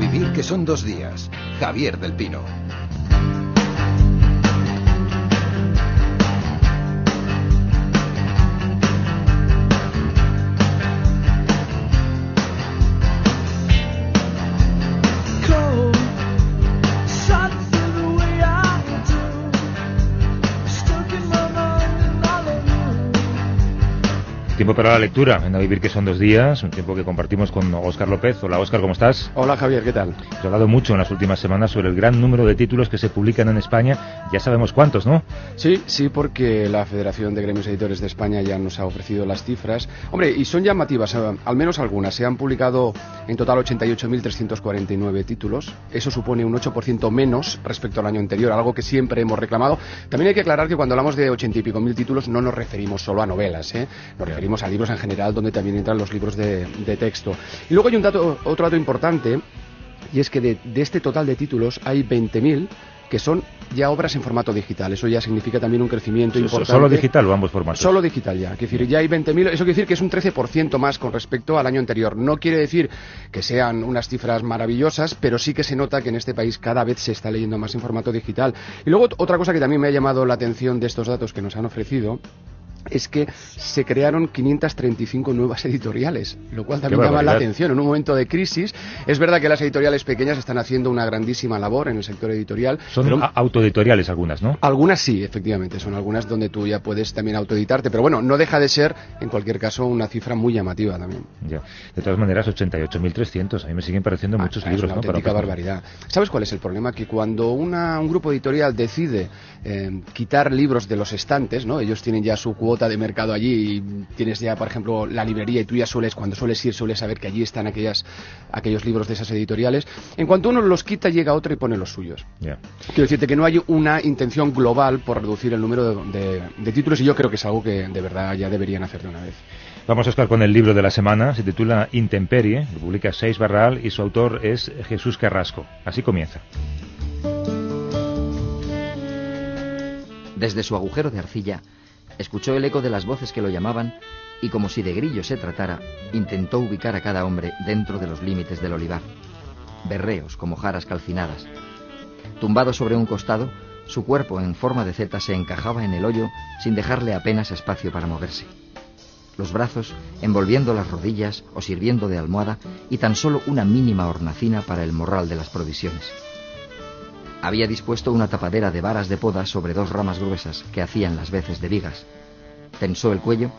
vivir que son dos días. Javier del Pino. Tiempo para la lectura, en A Vivir que son dos días, un tiempo que compartimos con Óscar López. Hola Óscar, ¿cómo estás? Hola Javier, ¿qué tal? Hemos hablado mucho en las últimas semanas sobre el gran número de títulos que se publican en España. Ya sabemos cuántos, ¿no? Sí, sí, porque la Federación de Gremios Editores de España ya nos ha ofrecido las cifras. Hombre, y son llamativas, eh, al menos algunas. Se han publicado en total 88.349 títulos. Eso supone un 8% menos respecto al año anterior, algo que siempre hemos reclamado. También hay que aclarar que cuando hablamos de 80 y pico mil títulos no nos referimos solo a novelas, ¿eh? Nos referimos a libros en general donde también entran los libros de, de texto. Y luego hay un dato, otro dato importante, y es que de, de este total de títulos hay 20.000 que son ya obras en formato digital. Eso ya significa también un crecimiento importante. ¿Solo digital o ambos formatos? Solo digital ya. Quiere decir, ya hay 20.000. Eso quiere decir que es un 13% más con respecto al año anterior. No quiere decir que sean unas cifras maravillosas, pero sí que se nota que en este país cada vez se está leyendo más en formato digital. Y luego otra cosa que también me ha llamado la atención de estos datos que nos han ofrecido es que se crearon 535 nuevas editoriales, lo cual también llama la atención en un momento de crisis. Es verdad que las editoriales pequeñas están haciendo una grandísima labor en el sector editorial. Son pero, autoeditoriales algunas, ¿no? Algunas sí, efectivamente, son algunas donde tú ya puedes también autoeditarte, pero bueno, no deja de ser, en cualquier caso, una cifra muy llamativa también. Ya. De todas maneras, 88.300, a mí me siguen pareciendo ah, muchos es libros. Una auténtica barbaridad. ¿Sabes cuál es el problema? Que cuando una, un grupo editorial decide eh, quitar libros de los estantes, ¿no? Ellos tienen ya su cuota de mercado allí y tienes ya, por ejemplo, la librería y tú ya sueles, cuando sueles ir, sueles saber que allí están aquellas, aquellos libros de esas editoriales. En cuanto uno los quita, llega otro y pone los suyos. Yeah. Quiero decirte que no hay una intención global por reducir el número de, de, de, títulos y yo creo que es algo que de verdad ya deberían hacer de una vez. Vamos a estar con el libro de la semana, se titula Intemperie, lo publica Seis Barral y su autor es Jesús Carrasco. Así comienza. Desde su agujero de arcilla, escuchó el eco de las voces que lo llamaban y como si de grillo se tratara, intentó ubicar a cada hombre dentro de los límites del olivar. Berreos como jaras calcinadas. Tumbado sobre un costado, su cuerpo en forma de zeta se encajaba en el hoyo sin dejarle apenas espacio para moverse. Los brazos envolviendo las rodillas o sirviendo de almohada y tan solo una mínima hornacina para el morral de las provisiones. Había dispuesto una tapadera de varas de poda sobre dos ramas gruesas que hacían las veces de vigas. Tensó el cuello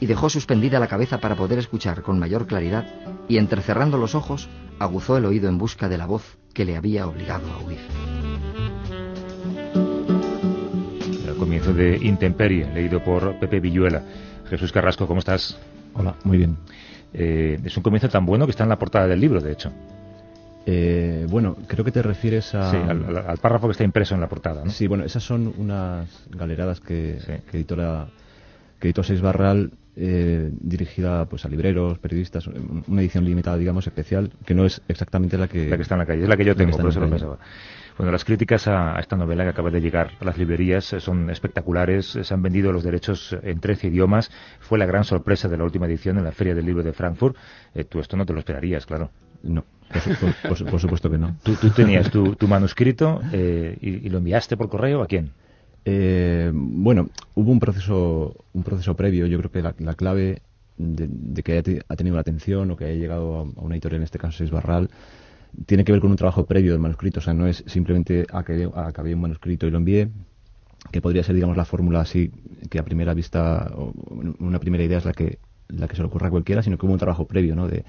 y dejó suspendida la cabeza para poder escuchar con mayor claridad y entrecerrando los ojos aguzó el oído en busca de la voz que le había obligado a huir. El comienzo de Intemperie, leído por Pepe Villuela. Jesús Carrasco, ¿cómo estás? Hola, muy bien. Eh, es un comienzo tan bueno que está en la portada del libro, de hecho. Eh, bueno, creo que te refieres a... Sí, al, al, párrafo que está impreso en la portada, ¿no? Sí, bueno, esas son unas galeradas que, sí. que editora que editó Seis Barral eh, dirigida pues a libreros, periodistas, una edición limitada, digamos, especial, que no es exactamente la que... La que está en la calle, es la que yo tengo, por eso lo pensaba. Bueno, las críticas a, a, esta novela que acaba de llegar a las librerías son espectaculares. Se han vendido los derechos en 13 idiomas. Fue la gran sorpresa de la última edición en la Feria del Libro de Frankfurt. Eh, tú esto no te lo esperarías, claro. No, por, por, por supuesto que no. Tú, tú tenías tu, tu manuscrito eh, y, y, lo enviaste por correo a quién? Eh, bueno, hubo un proceso, un proceso previo. Yo creo que la, la clave de, de, que haya ha tenido la atención o que haya llegado a, a una editorial, en este caso Seis Barral, tiene que ver con un trabajo previo del manuscrito, o sea, no es simplemente acabé, acabé un manuscrito y lo envié, que podría ser, digamos, la fórmula así, que a primera vista, o una primera idea es la que, la que se le ocurra a cualquiera, sino que hubo un trabajo previo, ¿no? De,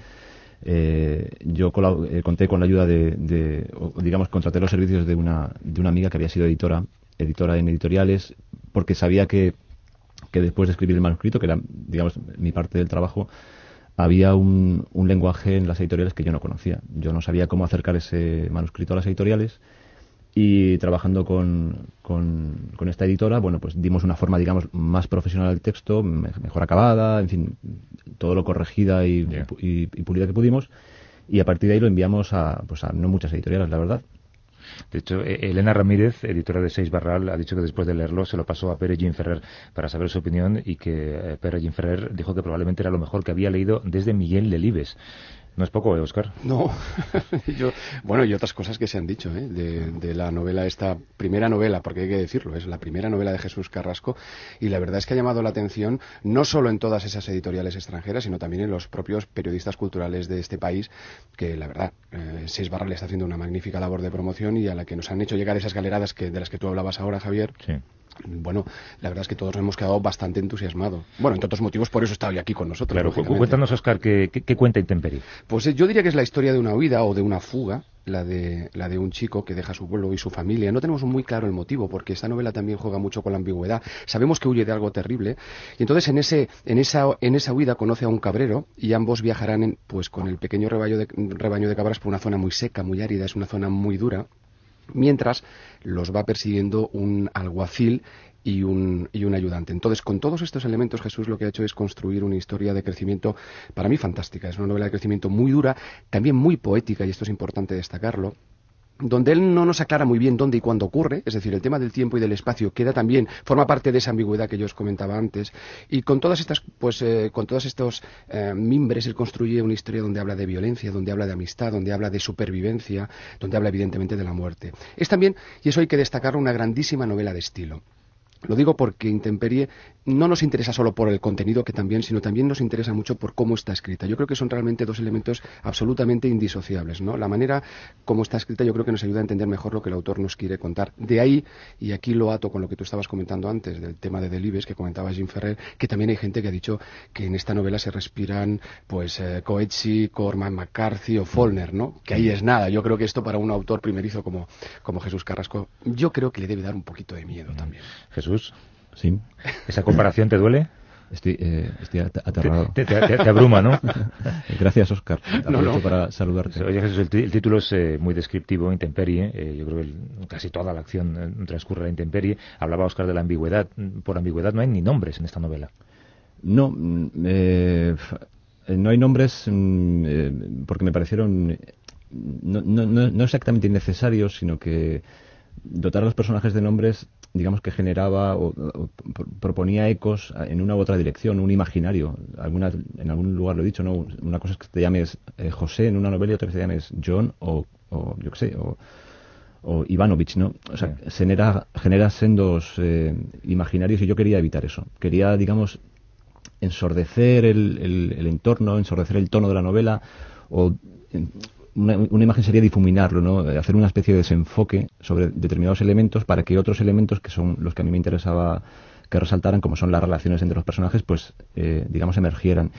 eh, yo eh, conté con la ayuda de, digamos, contraté los servicios de una, de una amiga que había sido editora, editora en editoriales, porque sabía que, que después de escribir el manuscrito, que era, digamos, mi parte del trabajo, había un, un, lenguaje en las editoriales que yo no conocía. Yo no sabía cómo acercar ese manuscrito a las editoriales y trabajando con, con, con esta editora, bueno, pues dimos una forma, digamos, más profesional al texto, mejor acabada, en fin, todo lo corregida y, yeah. y, y pulida que pudimos. Y a partir de ahí lo enviamos a, pues a no muchas editoriales, la verdad. De hecho, Elena Ramírez, editora de Seis Barral, ha dicho que después de leerlo se lo pasó a Pere Jean Ferrer para saber su opinión y que Pere Jean Ferrer dijo que probablemente era lo mejor que había leído desde Miguel Delibes. No es poco, ¿eh, Oscar? No, yo, bueno, y otras cosas que se han dicho ¿eh? de, la novela, esta primera novela, porque hay que decirlo, es la primera novela de Jesús Carrasco, y la verdad es que ha llamado la atención no solo en todas esas editoriales extranjeras, sino también en los propios periodistas culturales de este país, que la verdad, eh, Seis Barra le está haciendo una magnífica labor de promoción y a la que nos han hecho llegar esas galeradas que, de las que tú hablabas ahora, Javier. Sí bueno, la verdad es que todos hemos quedado bastante entusiasmados. Bueno, entre otros motivos, por eso está hoy aquí con nosotros. Claro, cuéntanos, Oscar, ¿qué, cuenta Intemperie? Pues eh, yo diría que es la historia de una huida o de una fuga, la de, la de un chico que deja su pueblo y su familia. No tenemos muy claro el motivo, porque esta novela también juega mucho con la ambigüedad. Sabemos que huye de algo terrible, y entonces en, ese, en, esa, en esa huida conoce a un cabrero, y ambos viajarán pues con el pequeño rebaño de, rebaño de cabras por una zona muy seca, muy árida, es una zona muy dura, mientras los va persiguiendo un alguacil y un, y un ayudante. Entonces, con todos estos elementos, Jesús lo que ha hecho es construir una historia de crecimiento para mí fantástica. Es una novela de crecimiento muy dura, también muy poética, y esto es importante destacarlo donde él no nos aclara muy bien dónde y cuándo ocurre, es decir, el tema del tiempo y del espacio queda también, forma parte de esa ambigüedad que yo os comentaba antes, y con todas estas, pues, eh, con todos estos eh, mimbres él construye una historia donde habla de violencia, donde habla de amistad, donde habla de supervivencia, donde habla evidentemente de la muerte. Es también, y eso hay que destacar, una grandísima novela de estilo. Lo digo porque Intemperie no nos interesa solo por el contenido, que también, sino también nos interesa mucho por cómo está escrita. Yo creo que son realmente dos elementos absolutamente indisociables. ¿no? La manera como está escrita yo creo que nos ayuda a entender mejor lo que el autor nos quiere contar. De ahí, y aquí lo ato con lo que tú estabas comentando antes, del tema de Delibes, que comentaba Jim Ferrer, que también hay gente que ha dicho que en esta novela se respiran pues eh, Coetzee, Corman McCarthy o Follner, ¿no? que ahí es nada. Yo creo que esto para un autor primerizo como, como Jesús Carrasco, yo creo que le debe dar un poquito de miedo también. Sí. ¿Esa comparación te duele? Estoy, eh, aterrado. Te, abruma, ¿no? Gracias, Oscar. Aprovecho para saludarte. Oye, Jesús, el, título es eh, muy descriptivo, intemperie. Eh, yo creo que casi toda la acción eh, transcurre a la intemperie. Hablaba Oscar de la ambigüedad. Por ambigüedad no hay ni nombres en esta novela. No, mm, no hay nombres mm, porque me parecieron no, no, no exactamente innecesarios, sino que dotar a los personajes de nombres digamos que generaba o, proponía ecos en una u otra dirección, un imaginario. Alguna, en algún lugar lo he dicho, ¿no? Una cosa es que te llames eh, José en una novela y otra que te llames John o, yo qué sé, o, o Ivanovich, ¿no? O sea, genera, genera sendos eh, imaginarios y yo quería evitar eso. Quería, digamos, ensordecer el, el, el entorno, ensordecer el tono de la novela o una, imagen sería difuminarlo, ¿no? hacer una especie de desenfoque sobre determinados elementos para que otros elementos, que son los que a mí me interesaba que resaltaran, como son las relaciones entre los personajes, pues, eh, digamos, emergieran.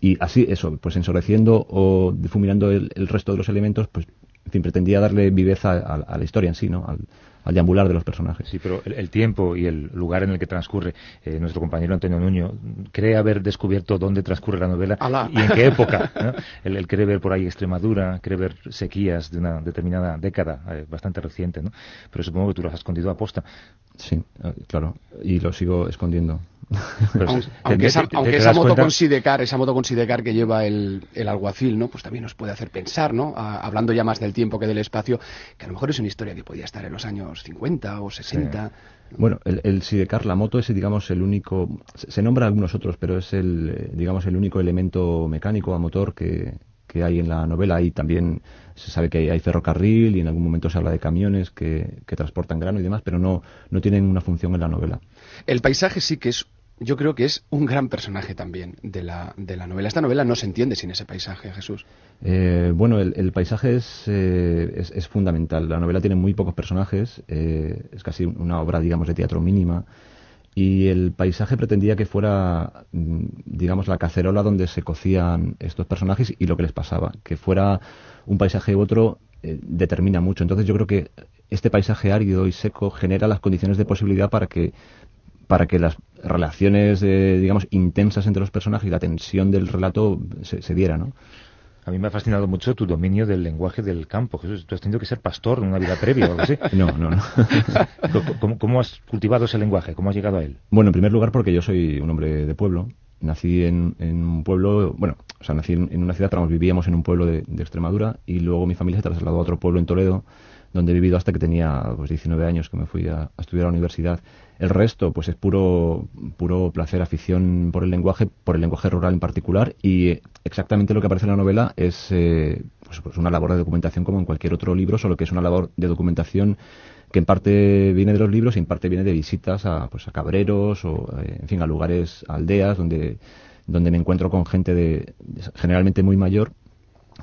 Y así, eso, pues ensordeciendo o difuminando el, resto de los elementos, pues, en fin, pretendía darle viveza a, la historia en sí, ¿no? Al, al deambular de los personajes. Sí, pero el, tiempo y el lugar en el que transcurre eh, nuestro compañero Antonio Nuño cree haber descubierto dónde transcurre la novela y en qué época. ¿no? Él, cree ver por ahí Extremadura, cree ver sequías de una determinada década, eh, bastante reciente, ¿no? Pero supongo que tú lo has escondido a posta. Sí, eh, claro, y lo sigo escondiendo. Aunque, esa, moto con Sidecar, esa moto con Sidecar que lleva el, alguacil, ¿no? Pues también nos puede hacer pensar, ¿no? hablando ya más del tiempo que del espacio, que a lo mejor es una historia que podía estar en los años 50 o 60. Bueno, el, Sidecar, la moto es, digamos, el único, se, nombra algunos otros, pero es el, eh, digamos, el único elemento mecánico a motor que, que hay en la novela. Y también se sabe que hay ferrocarril y en algún momento se habla de camiones que, que transportan grano y demás, pero no, no tienen una función en la novela. El paisaje sí que es yo creo que es un gran personaje también de la, de la novela. Esta novela no se entiende sin ese paisaje, Jesús. Eh, bueno, el, paisaje eh, es, es, fundamental. La novela tiene muy pocos personajes, eh, es casi una obra, digamos, de teatro mínima. Y el paisaje pretendía que fuera, mm, digamos, la cacerola donde se cocían estos personajes y lo que les pasaba. Que fuera un paisaje u otro determina mucho. Entonces yo creo que este paisaje árido y seco genera las condiciones de posibilidad para que para que las relaciones, eh, digamos, intensas entre los personajes y la tensión del relato se, se diera, ¿no? A mí me ha fascinado mucho tu dominio del lenguaje del campo. Jesús, tú has tenido que ser pastor en una vida previa o algo así. No, no, no. ¿Cómo, has cultivado ese lenguaje? ¿Cómo has llegado a él? Bueno, en primer lugar porque yo soy un hombre de pueblo. Nací en, un pueblo, bueno, o sea, nací en, una ciudad, pero vivíamos en un pueblo de, de, Extremadura y luego mi familia se trasladó a otro pueblo en Toledo donde he vivido hasta que tenía pues 19 años que me fui a, estudiar a la universidad. El resto, pues es puro, puro placer, afición por el lenguaje, por el lenguaje rural en particular, y exactamente lo que aparece en la novela es eh, pues, pues, una labor de documentación como en cualquier otro libro, solo que es una labor de documentación que en parte viene de los libros y en parte viene de visitas a, pues, a cabreros o, eh, en fin, a lugares, aldeas donde, donde me encuentro con gente de, generalmente muy mayor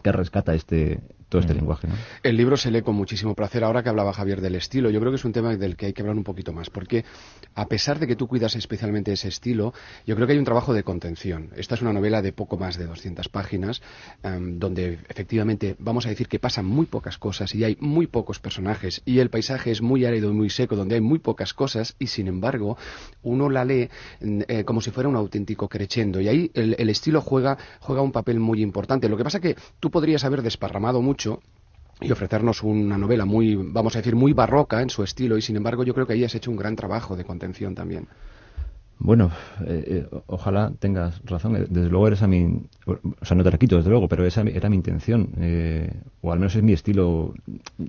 que rescata este, todo este mm. lenguaje. ¿no? El libro se lee con muchísimo placer. Ahora que hablaba Javier del estilo, yo creo que es un tema del que hay que hablar un poquito más, porque a pesar de que tú cuidas especialmente ese estilo, yo creo que hay un trabajo de contención. Esta es una novela de poco más de 200 páginas, em, donde efectivamente vamos a decir que pasan muy pocas cosas y hay muy pocos personajes y el paisaje es muy árido y muy seco, donde hay muy pocas cosas y sin embargo uno la lee mm, eh, como si fuera un auténtico crescendo y ahí el, el estilo juega, juega un papel muy importante. Lo que pasa que tú podrías haber desparramado mucho y ofrecernos una novela muy, vamos a decir, muy barroca en su estilo y sin embargo yo creo que ahí has hecho un gran trabajo de contención también. Bueno, eh, eh, ojalá tengas razón. Eh, desde luego eres a mi... O sea, no te la quito, desde luego, pero esa era mi intención. o al menos es mi estilo.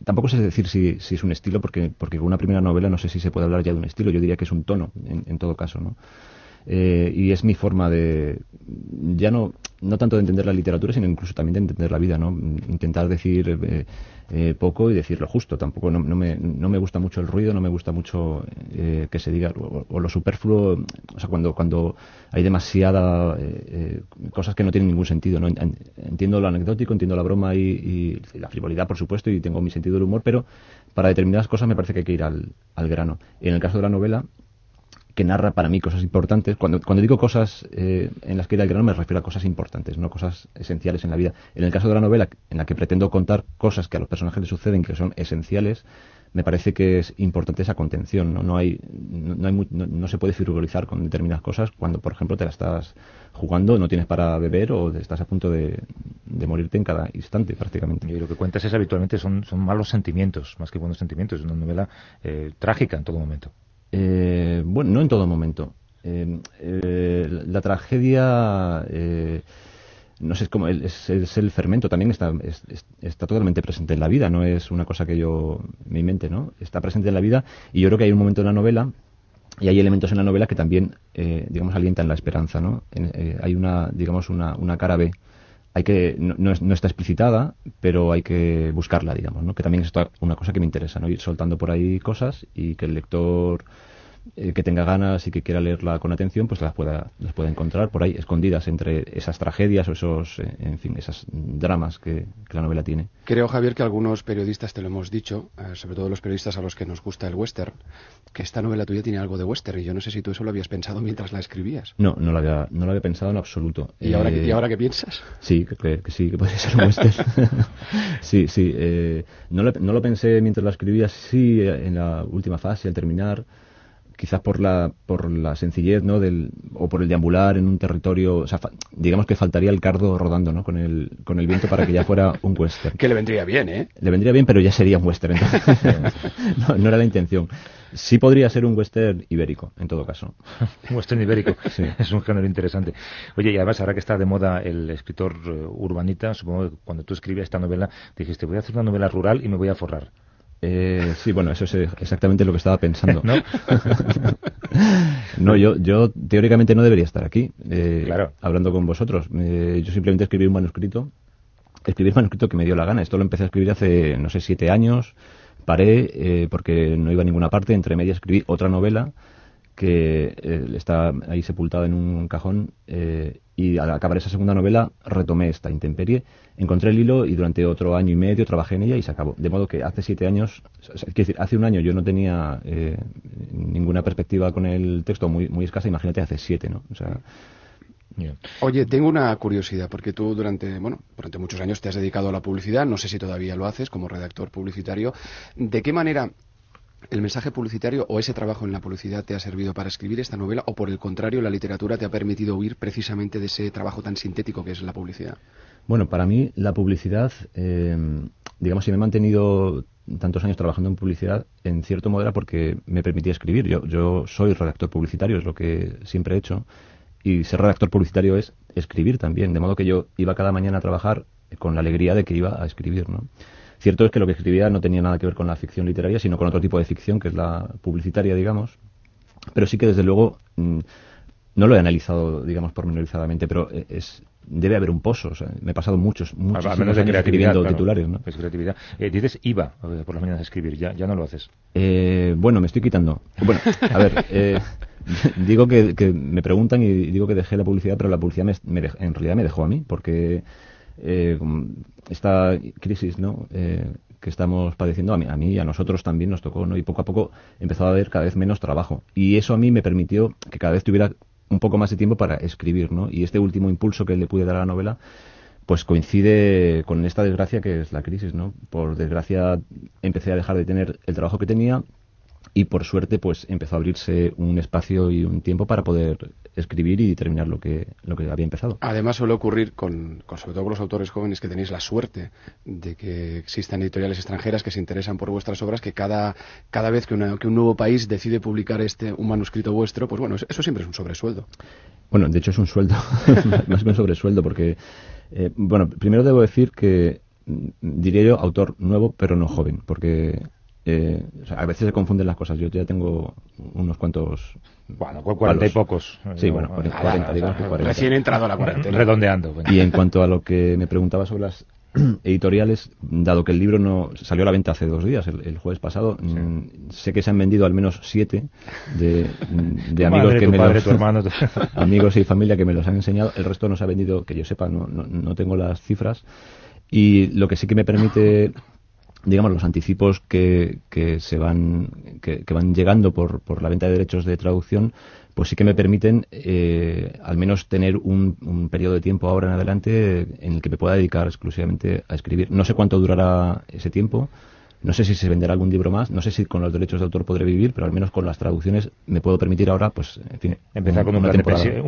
Tampoco sé decir si, si, es un estilo, porque, porque con una primera novela no sé si se puede hablar ya de un estilo. Yo diría que es un tono, en todo caso, ¿no? Eh, y es mi forma de, ya no, no tanto de entender la literatura, sino incluso también de entender la vida, ¿no? Intentar decir eh, eh, poco y decir lo justo. Tampoco no, no, me, no me gusta mucho el ruido, no me gusta mucho que se diga, o, lo superfluo, o sea, cuando, cuando hay demasiada cosas que no tienen ningún sentido, ¿no? Entiendo lo anecdótico, entiendo la broma y, la frivolidad, por supuesto, y tengo mi sentido del humor, pero para determinadas cosas me parece que hay que ir al, al grano. Y en el caso de la novela, que narra para mí cosas importantes. Cuando, cuando digo cosas eh, en las que ir al grano me refiero a cosas importantes, no cosas esenciales en la vida. En el caso de la novela, en la que pretendo contar cosas que a los personajes les suceden que son esenciales, me parece que es importante esa contención. No, no, hay, no, hay no, se puede frivolizar con determinadas cosas cuando, por ejemplo, te la estás jugando, no tienes para beber o estás a punto de, morirte en cada instante prácticamente. Y lo que cuentas es habitualmente son, son malos sentimientos, más que buenos sentimientos. Es una novela eh, trágica en todo momento. Eh, bueno, no en todo momento. Eh, eh, la tragedia, no sé, es el, es, el fermento, también está, está totalmente presente en la vida, no es una cosa que yo me invente, ¿no? Está presente en la vida y yo creo que hay un momento en la novela y hay elementos en la novela que también, digamos, alientan la esperanza, ¿no? hay una, digamos, una, una cara B hay que no, no, está explicitada, pero hay que buscarla, digamos, ¿no? Que también es una cosa que me interesa, ¿no? Ir soltando por ahí cosas y que el lector eh, que tenga ganas y que quiera leerla con atención, pues las pueda, las pueda encontrar por ahí, escondidas entre esas tragedias o esos, eh, en fin, esas dramas que, la novela tiene. Creo, Javier, que algunos periodistas te lo hemos dicho, eh, sobre todo los periodistas a los que nos gusta el western, que esta novela tuya tiene algo de western, y yo no sé si tú eso lo habías pensado mientras la escribías. No, no lo había, no lo había pensado en absoluto. ¿Y, ahora, ¿y ahora qué piensas? Sí, que, sí, que podría ser un western. sí, sí. no, lo, no lo pensé mientras la escribía, sí, en la última fase, al terminar quizás por la, por la sencillez, ¿no? Del, o por el deambular en un territorio, o sea, digamos que faltaría el cardo rodando, ¿no? Con el, con el viento para que ya fuera un western. Que le vendría bien, ¿eh? Le vendría bien, pero ya sería un western, no, era la intención. Sí podría ser un western ibérico, en todo caso. un western ibérico, sí. es un género interesante. Oye, y además ahora que está de moda el escritor eh, urbanita, supongo que cuando tú escribías esta novela dijiste, voy a hacer una novela rural y me voy a forrar. Eh, sí, bueno, eso es exactamente lo que estaba pensando. ¿No? no, yo, yo teóricamente no debería estar aquí eh, hablando con vosotros. Eh, yo simplemente escribí un manuscrito, escribí un manuscrito que me dio la gana. Esto lo empecé a escribir hace, no sé, siete años. Paré eh, porque no iba a ninguna parte. Entre medias escribí otra novela que eh, está ahí sepultada en un cajón eh, y al acabar esa segunda novela retomé esta intemperie, encontré el hilo y durante otro año y medio trabajé en ella y se acabó. De modo que hace siete años, es decir, hace un año yo no tenía eh, ninguna perspectiva con el texto muy, muy escasa, imagínate hace siete, ¿no? O sea, Oye, tengo una curiosidad, porque tú durante, bueno, durante muchos años te has dedicado a la publicidad, no sé si todavía lo haces como redactor publicitario. ¿De qué manera el mensaje publicitario o ese trabajo en la publicidad te ha servido para escribir esta novela o por el contrario la literatura te ha permitido huir precisamente de ese trabajo tan sintético que es la publicidad? Bueno, para mí la publicidad, eh, digamos, si me he mantenido tantos años trabajando en publicidad, en cierto modo era porque me permitía escribir. Yo, yo soy redactor publicitario, es lo que siempre he hecho, y ser redactor publicitario es escribir también, de modo que yo iba cada mañana a trabajar con la alegría de que iba a escribir, ¿no? Cierto es que lo que escribía no tenía nada que ver con la ficción literaria, sino con otro tipo de ficción, que es la publicitaria, digamos. Pero sí que, desde luego, mm, no lo he analizado, digamos, pormenorizadamente, pero eh, es, debe haber un pozo. me he pasado muchos, muchos años escribiendo titulares. ¿no? Es creatividad. Eh, dices IVA por las mañanas a escribir, ya, ya no lo haces. Eh, bueno, me estoy quitando. Bueno, a ver, eh, digo que, que, me preguntan y digo que dejé la publicidad, pero la publicidad me, en realidad me dejó a mí, porque eh, esta crisis ¿no? Eh, que estamos padeciendo, a mí, a mí y a nosotros también nos tocó, ¿no? y poco a poco empezó a haber cada vez menos trabajo. Y eso a mí me permitió que cada vez tuviera un poco más de tiempo para escribir, ¿no? Y este último impulso que le pude dar a la novela, pues coincide con esta desgracia que es la crisis, ¿no? Por desgracia empecé a dejar de tener el trabajo que tenía y por suerte pues empezó a abrirse un espacio y un tiempo para poder escribir y terminar lo que lo que había empezado. Además suele ocurrir con, sobre todo con los autores jóvenes que tenéis la suerte de que existan editoriales extranjeras que se interesan por vuestras obras que cada cada vez que, que un nuevo país decide publicar este un manuscrito vuestro pues bueno eso siempre es un sobresueldo. Bueno de hecho es un sueldo más que un sobresueldo porque eh, bueno primero debo decir que mm, diría yo autor nuevo pero no joven porque eh, a veces se confunden las cosas. Yo ya tengo unos cuantos. Bueno, cuarenta y pocos. Sí, bueno, cuarenta, digamos Recién entrado a la cuarentena. Redondeando. Y en cuanto a lo que me preguntaba sobre las editoriales, dado que el libro no salió a la venta hace dos días, el, jueves pasado, mm, sé que se han vendido al menos siete de, amigos que me los, amigos y familia que me los han enseñado. El resto no se ha vendido, que yo sepa, no, no, no tengo las cifras. Y lo que sí que me permite digamos, los anticipos que, que se van, que, van llegando por, por, la venta de derechos de traducción, pues sí que me permiten eh, al menos tener un, un, periodo de tiempo ahora en adelante en el que me pueda dedicar exclusivamente a escribir. No sé cuánto durará ese tiempo, no sé si se venderá algún libro más, no sé si con los derechos de autor podré vivir, pero al menos con las traducciones me puedo permitir ahora, pues, en fin. Empezar con un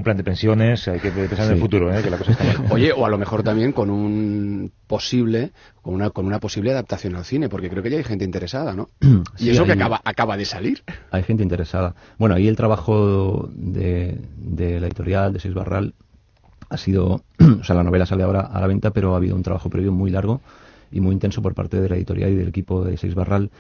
plan, de pensiones, hay que pensar en el futuro, ¿eh? que la cosa está Oye, o a lo mejor también con un posible, con una, con una posible adaptación al cine, porque creo que ya hay gente interesada, ¿no? y eso que acaba, acaba de salir. Hay gente interesada. Bueno, ahí el trabajo de, de la editorial, de Seis Barral, ha sido, o sea, la novela sale ahora a la venta, pero ha habido un trabajo previo muy largo y muy intenso por parte de la editorial y del equipo de Seis Barral.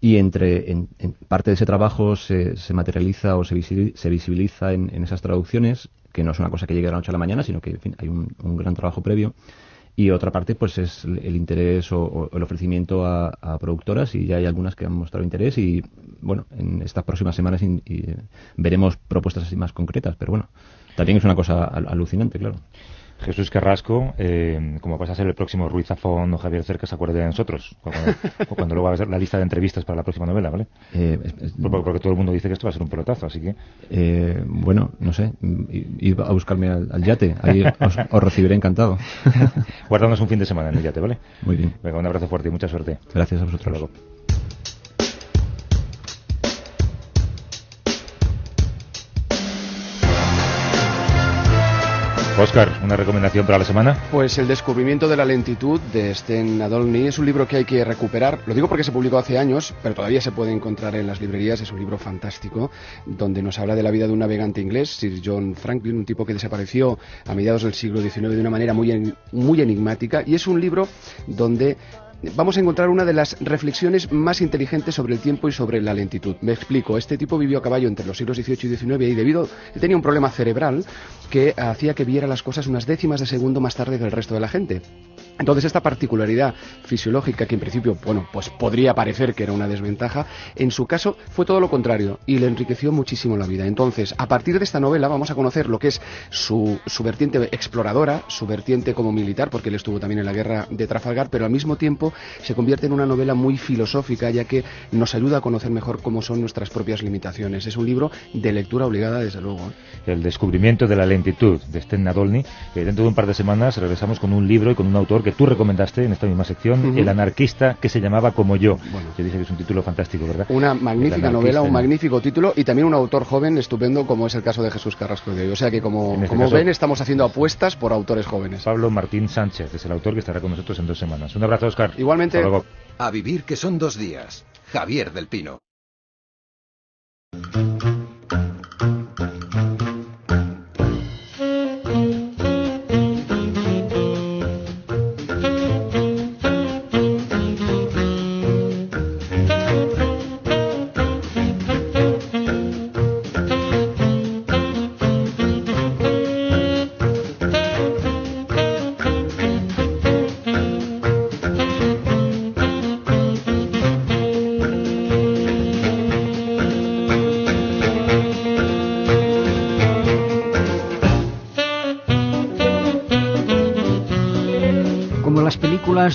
Y entre en, parte de ese trabajo se, se materializa o se, visibiliza en, esas traducciones, que no es una cosa que llegue de la noche a la mañana, sino que hay un, gran trabajo previo. Y otra parte, pues es el interés o, el ofrecimiento a, productoras, y ya hay algunas que han mostrado interés. Y bueno, en estas próximas semanas veremos propuestas así más concretas, pero bueno, también es una cosa alucinante, claro. Jesús Carrasco, eh, como pasa a ser el próximo Ruiz Zafón o Javier Cerca, se acuerde de nosotros, cuando, cuando luego va a ser la lista de entrevistas para la próxima novela, ¿vale? Eh, porque, todo el mundo dice que esto va a ser un pelotazo, así que... Eh, bueno, no sé, ir a buscarme al, yate, ahí os, recibiré encantado. Guardamos un fin de semana en el yate, ¿vale? Muy bien. Venga, un abrazo fuerte y mucha suerte. Gracias a vosotros. Oscar, ¿una recomendación para la semana? Pues El descubrimiento de la lentitud de Sten Adolny es un libro que hay que recuperar. Lo digo porque se publicó hace años, pero todavía se puede encontrar en las librerías. Es un libro fantástico donde nos habla de la vida de un navegante inglés, Sir John Franklin, un tipo que desapareció a mediados del siglo XIX de una manera muy, muy enigmática. Y es un libro donde vamos a encontrar una de las reflexiones más inteligentes sobre el tiempo y sobre la lentitud. Me explico, este tipo vivió a caballo entre los siglos XVIII y XIX y debido, tenía un problema cerebral que hacía que viera las cosas unas décimas de segundo más tarde que el resto de la gente. Entonces esta particularidad fisiológica que en principio, bueno, pues podría parecer que era una desventaja, en su caso fue todo lo contrario y le enriqueció muchísimo la vida. Entonces, a partir de esta novela vamos a conocer lo que es su, su vertiente exploradora, su vertiente como militar, porque él estuvo también en la guerra de Trafalgar, pero al mismo tiempo se convierte en una novela muy filosófica, ya que nos ayuda a conocer mejor cómo son nuestras propias limitaciones. Es un libro de lectura obligada, desde luego. ¿eh? El descubrimiento de la lentitud de Sten Nadolny. dentro de un par de semanas regresamos con un libro y con un autor que tú recomendaste en esta misma sección, El anarquista que se llamaba Como yo. Bueno. Que dice que es un título fantástico, ¿verdad? Una magnífica novela, un magnífico título y también un autor joven estupendo como es el caso de Jesús Carrasco de hoy. O sea que como, este como ven estamos haciendo apuestas por autores jóvenes. Pablo Martín Sánchez es el autor que estará con nosotros en dos semanas. Un abrazo, Oscar. Igualmente. A vivir que son dos días. Javier del Pino.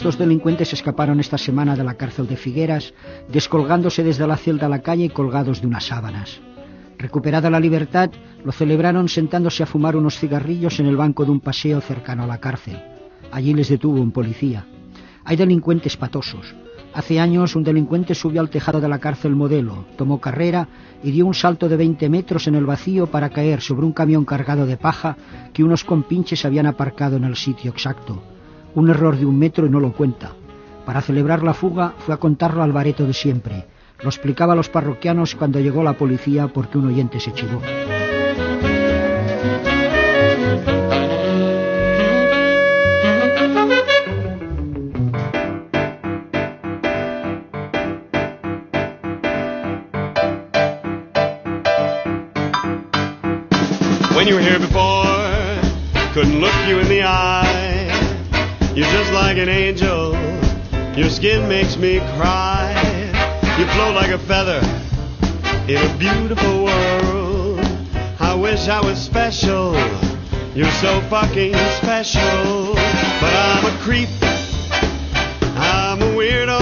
Dos delincuentes escaparon esta semana de la cárcel de Figueras, descolgándose desde la celda a la calle y colgados de unas sábanas. Recuperada la libertad, lo celebraron sentándose a fumar unos cigarrillos en el banco de un paseo cercano a la cárcel. Allí les detuvo un policía. Hay delincuentes patosos. Hace años un delincuente subió al tejado de la cárcel modelo, tomó carrera y dio un salto de 20 metros en el vacío para caer sobre un camión cargado de paja que unos compinches habían aparcado en el sitio exacto. Un error de un metro y no lo cuenta. Para celebrar la fuga fue a contarlo al bareto de siempre. Lo explicaba a los parroquianos cuando llegó la policía porque un oyente se chivó. When you were here before, couldn't look you in the. You're just like an angel. Your skin makes me cry. You float like a feather in a beautiful world. I wish I was special. You're so fucking special. But I'm a creep. I'm a weirdo.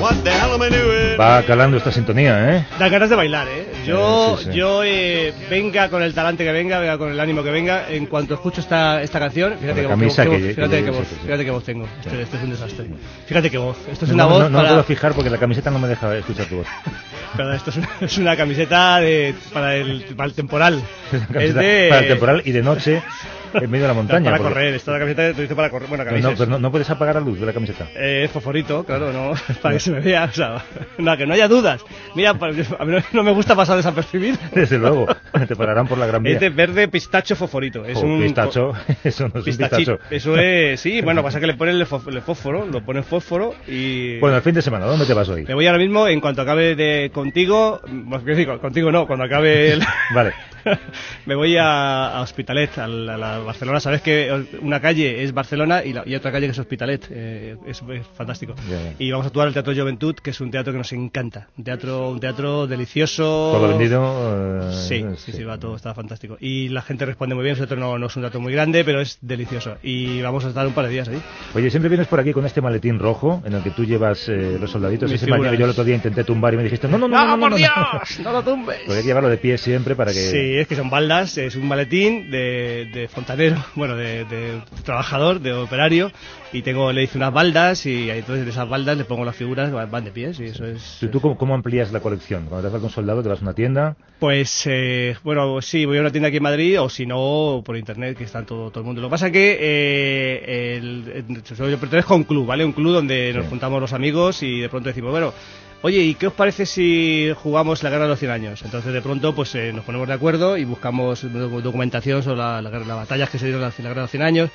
What the hell am I doing? Va calando esta sintonía, ¿eh? Da ganas de bailar, ¿eh? Yo, Sí, sí, sí. yo eh, venga con el talante que venga, venga con el ánimo que venga, en cuanto escucho esta, esta canción, fíjate que, voz, que- que fíjate sí, voz, fíjate tengo. Esto, esto es un desastre. Fíjate qué voz. Esto es una no, voz no, no para, puedo fijar porque la camiseta no me deja escuchar tu voz. perdón, esto es una, es una camiseta de, para, el, para el temporal. Una es camiseta de Para el temporal y de noche en medio de la montaña. para porque- correr. Esta es la camiseta que utilizo para correr. Bueno, camisa. no, pero no, no puedes apagar la luz de la camiseta. Eh, fosforito, claro, no, para que se me vea, o sea, no, que no haya dudas. Mira, pa- a mí no, me gusta pasar desapercibido. Desde luego, te pararán por la gran vía. Es de verde pistacho fosforito. Es un pistacho, eso no es un Pistachi- pistacho. Eso es, sí, bueno, pasa que le ponen el, fósforo, lo ponen fósforo y... Bueno, el fin de semana, ¿dónde te vas hoy? Me voy ahora mismo, en cuanto acabe de contigo, contigo no, cuando acabe el... Vale. me voy a, a Hospitalet, a la, a la Barcelona. Sabes que una calle es Barcelona y, la- y otra calle que es Hospitalet. eh, es, es fantástico. Y vamos a actuar al Teatro Juventud, que es un teatro que nos encanta. Un teatro, un teatro delicioso. Todo vendido. eh, Sí, sí, sí, va todo, está fantástico. Y la gente responde muy bien, nosotros no, no es un dato muy grande, pero es delicioso. Y vamos a estar un par de días ahí. Oye, siempre vienes por aquí con este maletín rojo en el que tú llevas eh, los soldaditos. Ese yo el otro día intenté tumbar y me dijiste, no, no, no, no, no, no, por no, Dios! no. ¡No lo tumbes! Porque hay que llevarlo de pie siempre para que... Es que son baldas, es un maletín de, de fontanero, bueno, de, de trabajador, de operario, y tengo, le hice unas baldas y entonces de esas baldas le pongo las figuras, van de pies y eso es... ¿Tú, tú cómo, cómo amplías la colección? Cuando te vas con un soldado, te vas a una tienda. Pues, eh, bueno, sí, voy a una tienda aquí en Madrid o si no, por internet, que está todo, todo el mundo. Lo que pasa que eh, el, el- yo pertenezco a un club, ¿vale? Un club donde nos juntamos los amigos y de pronto decimos, bueno, oye, ¿y qué os parece si jugamos la guerra de los 100 años? Entonces de pronto pues eh, nos ponemos de acuerdo y buscamos docu- documentación sobre la, las batallas que se dieron en la, la guerra de los 100 años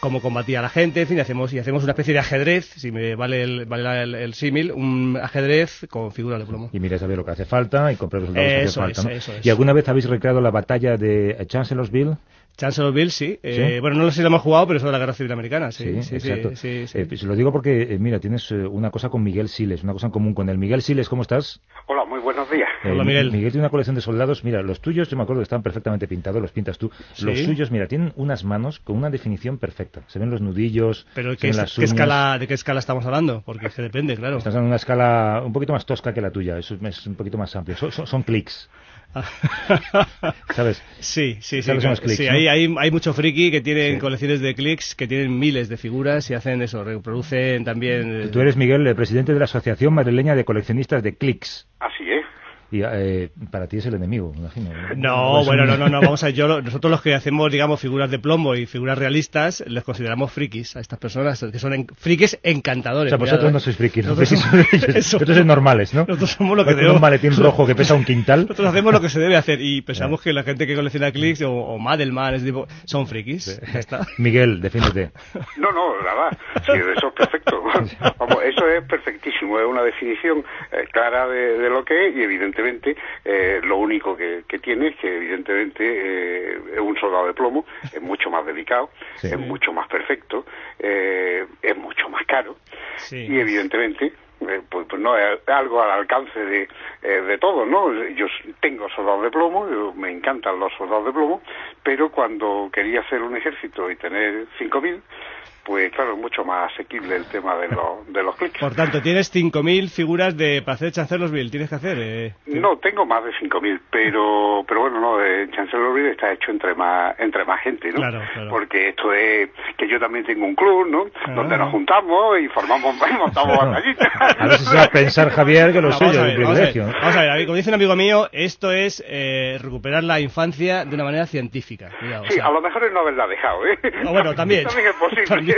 cómo combatía la gente, en fin, y hacemos, y hacemos una especie de ajedrez, si me vale el, vale el, el símil, un ajedrez con figuras de plomo. Y miras a ver lo que hace falta y comprar los soldados que hace Eso falta. es, ¿no? eso es. ¿Y alguna vez habéis recreado la batalla de Chancellorsville? Chancellorsville, sí. Eh, ¿Sí? Bueno, no lo sé si lo hemos jugado, pero eso de la guerra civil americana, sí. Sí, sí, exacto. sí, sí. Eh, pues lo digo porque, eh, mira, tienes eh, una cosa con Miguel Siles, una cosa en común con él. Miguel Siles, ¿cómo estás? Hola, muy buenos días. Eh, Hola, Miguel. Miguel tiene una colección de soldados. Mira, los tuyos, yo me acuerdo que están perfectamente pintados, los pintas tú. Sí. Los suyos, mira, tienen unas manos con una definición perfecta. Se ven los nudillos, Pero se ¿qué, ven es- las qué escala, ¿de qué escala estamos hablando? Porque es que depende, claro. Estás en una escala un poquito más tosca que la tuya, eso es un poquito más amplio. Son, son- son clics, ¿sabes? Sí, sí, sí. ¿Sabes claro. unos clics, Sí, no? hay, hay, hay mucho friki que tienen Sí. colecciones de clics, que tienen miles de figuras y hacen eso, reproducen también... eh, Tú eres, Miguel, el presidente de la Asociación Madrileña de Coleccionistas de Clics. Así es. Y eh, para ti es el enemigo, me imagino. No, Es bueno, un- no, no, no, vamos a ver, yo, lo- nosotros los que hacemos, digamos, figuras de plomo y figuras realistas, les consideramos frikis a estas personas, que son en- frikis O encantadores. sea, vosotros no ¿eh? sois frikis, los Nosotros frikis somos- son ellos. eso. Sois normales, ¿no? Nosotros somos lo que debemos- un maletín rojo que pesa un quintal. Nosotros hacemos lo que se debe hacer y pensamos que la gente que colecciona clics o, o Madelman, ese tipo, son frikis. Ya está. Miguel, defiéndete. No, no, nada. Sí, eso es perfecto. Vamos, eso es perfectísimo. Es una definición eh, clara de, de lo que es y evidentemente eh, lo único que, que tiene es que evidentemente eh, es un soldado de plomo, es mucho más delicado, Sí. es mucho más perfecto, eh, es mucho más caro Sí. y evidentemente eh, pues, pues no es algo al alcance de, eh, de todos, ¿no? Yo tengo soldados de plomo, yo- me encantan los soldados de plomo, pero cuando quería hacer un ejército y tener 5.000, pues claro, es mucho más asequible el tema de, los de los clics. Por tanto, tienes 5.000 figuras de para hacer Chancellorsville, tienes que hacer. Eh. No, tengo más de 5.000, pero pero bueno, no, eh, Chancellorsville está hecho entre más entre más gente, ¿no? Claro, claro. Porque esto es que yo también tengo un club, ¿no? Ah. Donde nos juntamos y formamos, montamos batallitas. A ver si se va a pensar Javier que lo No, suyo a es un ver, vamos a ver, privilegio. Vamos a ver, David, como dice un amigo mío, esto es eh, recuperar la infancia de una manera científica. Cuidado, o Sí, sea, a lo mejor es no haberla dejado, ¿eh? No, bueno, también. también es posible. También.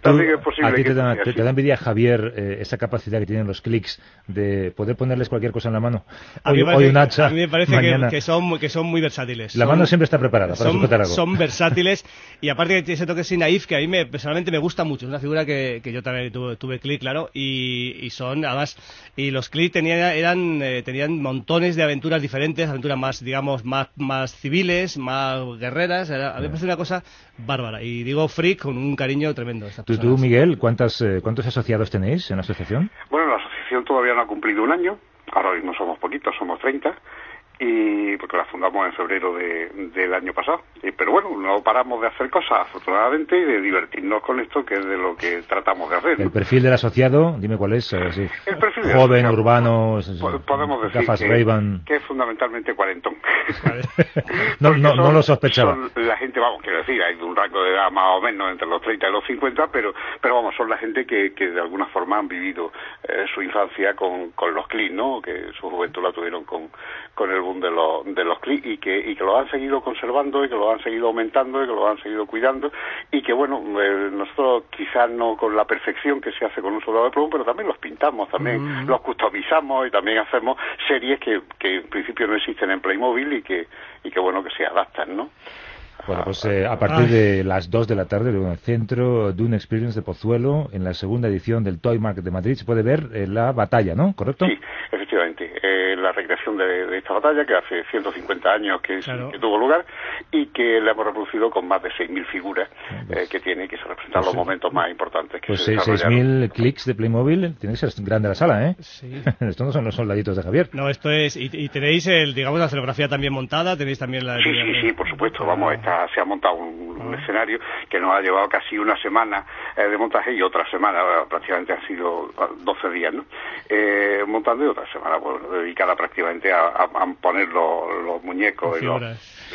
También es posible. a ti te da, sea te- te da envidia, Javier, eh, esa capacidad que tienen los clics de poder ponerles cualquier cosa en la mano. a mí Hoy, parece- hoy un hacha, a mí me parece que- que, son, muy- que son muy versátiles. La Son- mano siempre está preparada para son, sujetar algo. son versátiles y aparte que tiene ese toque así naif que a mí me, personalmente me gusta mucho. Es una figura que, que yo también tuve, tuve clic, claro, y, y son además y los clic tenían eran eh, tenían montones de aventuras diferentes, aventuras más digamos más más civiles, más guerreras. Era, a mí me parece una cosa bárbara y digo freak con un cariño tremendo. ¿Tú, tú. Miguel, ¿cuántas, eh, ¿cuántos asociados tenéis en la asociación? Bueno, la asociación todavía no ha cumplido un año, ahora mismo somos poquitos, somos 30, y porque la fundamos en febrero de- del año pasado. Y- pero bueno, no paramos de hacer cosas, afortunadamente, y de divertirnos con esto, que es de lo que tratamos de hacer. ¿no? El perfil del asociado, dime cuál es. eh, sí. El perfil del Joven, asociado, urbano, podemos decir gafas que, que es fundamentalmente cuarentón. No, no, no lo sospechaba. la gente, vamos, quiero decir, hay un rango de edad más o menos entre los 30 y los 50, pero, pero vamos, son la gente que, que de alguna forma han vivido eh, su infancia con, con los clics, ¿no? Que su juventud la tuvieron con, con el de los, de los clics y que, y que lo han seguido conservando y que lo han seguido aumentando y que lo han seguido cuidando y que, bueno, eh, nosotros quizás no con la perfección que se hace con un soldado de plomo, pero también los pintamos, también los customizamos y también hacemos series que, que en principio no existen en Playmobil y que, y que bueno, que se adaptan, ¿no? Bueno, pues eh, a partir de las 2 de la tarde, en el centro Dune Experience de Pozuelo, en la segunda edición del Toy Market de Madrid, se puede ver eh, la batalla, ¿no? ¿Correcto? Sí, efectivamente. La recreación de, de esta batalla, que hace 150 años que, es- Claro. que tuvo lugar, y que la hemos reproducido con más de 6.000 figuras eh, que tiene que se representan los momentos más importantes que Pues se seis- desarrollaron. 6.000 clics de Playmobil, tiene que ser grande la sala, ¿eh? Sí. Estos no son los soldaditos de Javier. No, esto es y, y tenéis el digamos la escenografía también montada, tenéis también la Sí, sí, sí, por supuesto. Vamos, está, se ha montado un, un escenario que nos ha llevado casi una semana eh, de montaje y otra semana, prácticamente han sido eh, 12 días, ¿no? Eh, montando y otra semana, bueno, dedicada prácticamente a, a- a poner los, los muñecos y los,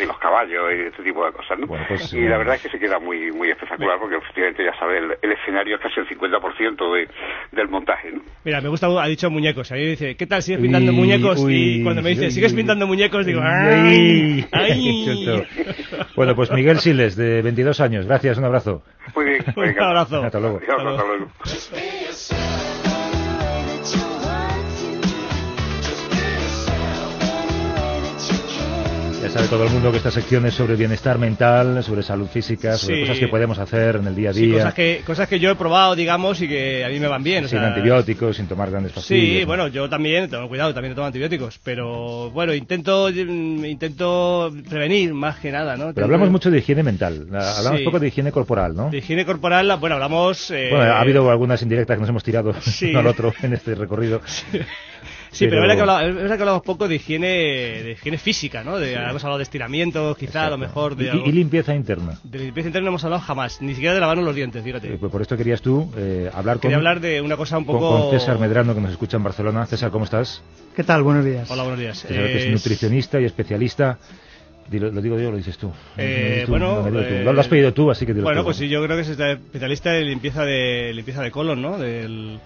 y los caballos y este tipo de cosas, ¿no? Bueno, pues, y eh, la verdad es que se queda muy muy espectacular porque efectivamente ya sabes, el, el escenario es casi el 50% de, del montaje, ¿no? Mira, me gusta, ha dicho muñecos. A mí me dice, ¿qué tal sigues pintando Uy, muñecos? uy, y cuando me dice, uy, ¿sigues pintando muñecos? Digo, Ay, ¡ay! Bueno, pues Miguel Siles, de 22 años. Gracias, un abrazo. Muy bien. Un abrazo. Hasta luego. Hasta luego. Ya sabe todo el mundo que esta sección es sobre bienestar mental, sobre salud física, sobre Sí. cosas que podemos hacer en el día a Sí, día. cosas que, cosas que yo he probado, digamos, y que a mí me van bien. o sin sea, antibióticos, sin tomar grandes pastillas. Sí, bueno, yo también, tengo cuidado, también tomo antibióticos, pero bueno, intento mm, intento prevenir más que nada, ¿no? Pero hablamos mucho de higiene mental, hablamos Sí. poco de higiene corporal, ¿no? De higiene corporal, bueno, hablamos... eh, Bueno, ha habido algunas indirectas que nos hemos tirado Sí. uno al otro en este recorrido. Sí, pero, pero- es verdad que hablamos, poco de higiene, de higiene física, ¿no? De, Hemos hablado de estiramientos, quizá, a lo mejor de, Y, algo- y limpieza interna. de limpieza interna no hemos hablado jamás, ni siquiera de lavarnos los dientes, fíjate. Eh, pues por esto querías tú eh, hablar con, Quería hablar de una cosa un poco... con César Medrano, que nos escucha en Barcelona. César, ¿cómo estás? ¿Qué tal? Buenos días. Hola, buenos días. César, que es nutricionista y especialista. Dilo- ¿Lo digo yo o lo dices tú? Eh, No, no, tú, bueno, no, tú. eh, Lo, lo has pedido tú, así que dilo Bueno, tú. pues sí, yo creo que es especialista de limpieza de limpieza de colon, ¿no? Del,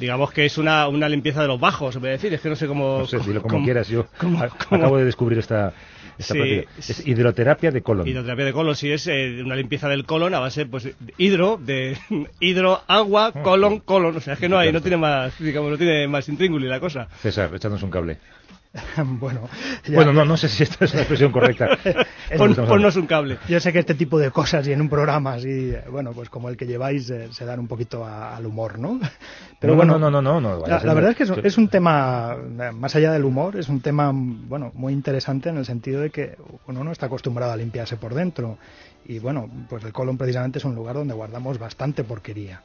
digamos que es una, una limpieza de los bajos, se puede decir. Es que no sé cómo. No sé, dilo como cómo- quieras. Yo cómo- a- cómo- acabo de descubrir esta, Sí. Es hidroterapia de colon. Hidroterapia de colon, sí es eh, una limpieza del colon a base, pues, hidro, de hidro, agua, Ah, colon, colon. O sea, es que no hay, no tiene más, digamos, no tiene más intríngulis la cosa. César, échanos un cable. bueno, ya- Bueno, no, no sé si esta es una expresión correcta. Pon- ponnos un cable. Yo sé que este tipo de cosas y en un programa así, bueno, pues como el que lleváis, eh, se dan un poquito a- al humor, ¿no? No, no, no, no, no, no, a La, la verdad es que es, es un tema, eh, más allá del humor, es un tema, bueno, muy interesante en el sentido de que uno no está acostumbrado a limpiarse por dentro. Y bueno, pues el colon precisamente es un lugar donde guardamos bastante porquería.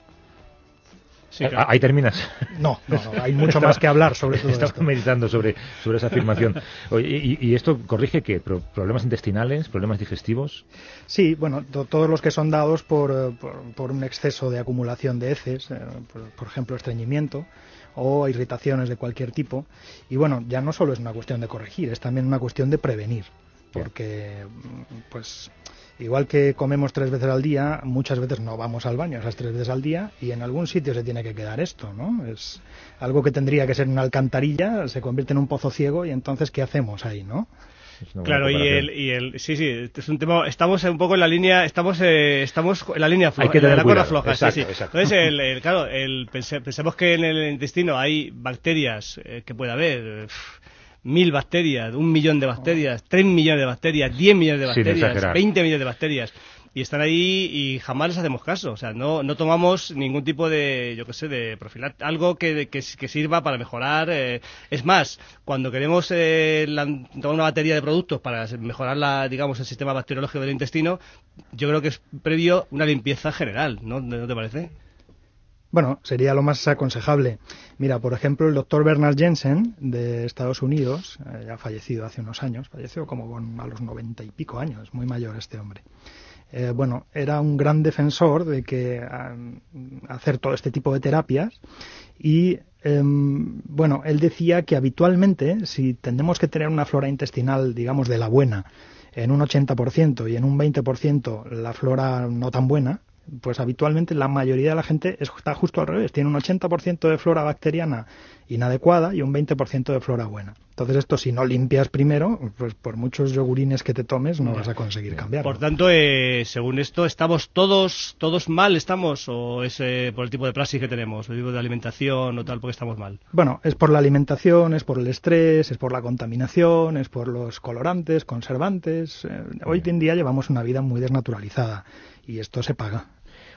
Ahí terminas. No, no, hay mucho más que hablar sobre todo Estaba meditando sobre, sobre esa afirmación. y, esto corrige qué? ¿Problemas intestinales? ¿Problemas digestivos? Sí, bueno, todos los que son dados por, por, un exceso de acumulación de heces, eh, por, ejemplo, estreñimiento o irritaciones de cualquier tipo. Y bueno, ya no solo es una cuestión de corregir, es también una cuestión de prevenir. Porque, pues, igual que comemos tres veces al día, muchas veces no vamos al baño esas tres veces al día y en algún sitio se tiene que quedar esto, ¿no? Es algo que tendría que ser una alcantarilla, se convierte en un pozo ciego y entonces ¿qué hacemos ahí, no? Claro, y el, y el, sí, sí, es un tema, estamos un poco en la línea, estamos, eh, estamos en la línea floja, en la cuerda floja, sí, sí. Entonces, el, claro, el, pensemos que en el intestino hay bacterias eh, que puede haber, mil bacterias, un millón de bacterias, tres millones de bacterias, diez millones de bacterias, veinte millones de bacterias. Y están ahí y jamás les hacemos caso. O sea, no, no tomamos ningún tipo de, yo qué sé, de profilar, algo que, que, sirva para mejorar. Eh, es más, cuando queremos eh, tomar una batería de productos para mejorar, la, digamos, el sistema bacteriológico del intestino, yo creo que es previo una limpieza general, ¿no? ¿No te parece? Bueno, sería lo más aconsejable. Mira, por ejemplo, el doctor Bernard Jensen de Estados Unidos, eh, ya fallecido hace unos años, falleció como a los noventa y pico años, muy mayor este hombre. Eh, bueno, era un gran defensor de que hacer todo este tipo de terapias y em, bueno, él decía que habitualmente si tenemos que tener una flora intestinal, digamos, de la buena, en un 80% y en un 20% la flora no tan buena, pues habitualmente la mayoría de la gente está justo al revés. Tiene un 80% de flora bacteriana inadecuada y un 20% de flora buena. Entonces esto si no limpias primero, pues por muchos yogurines que te tomes no vas a conseguir cambiarlo. Por tanto, eh, según esto, ¿estamos todos todos mal estamos o es eh, por el tipo de praxis que tenemos, el tipo de alimentación o tal, porque estamos mal? Bueno, es por la alimentación, es por el estrés, es por la contaminación, es por los colorantes, conservantes. Eh, hoy en día llevamos una vida muy desnaturalizada y esto se paga.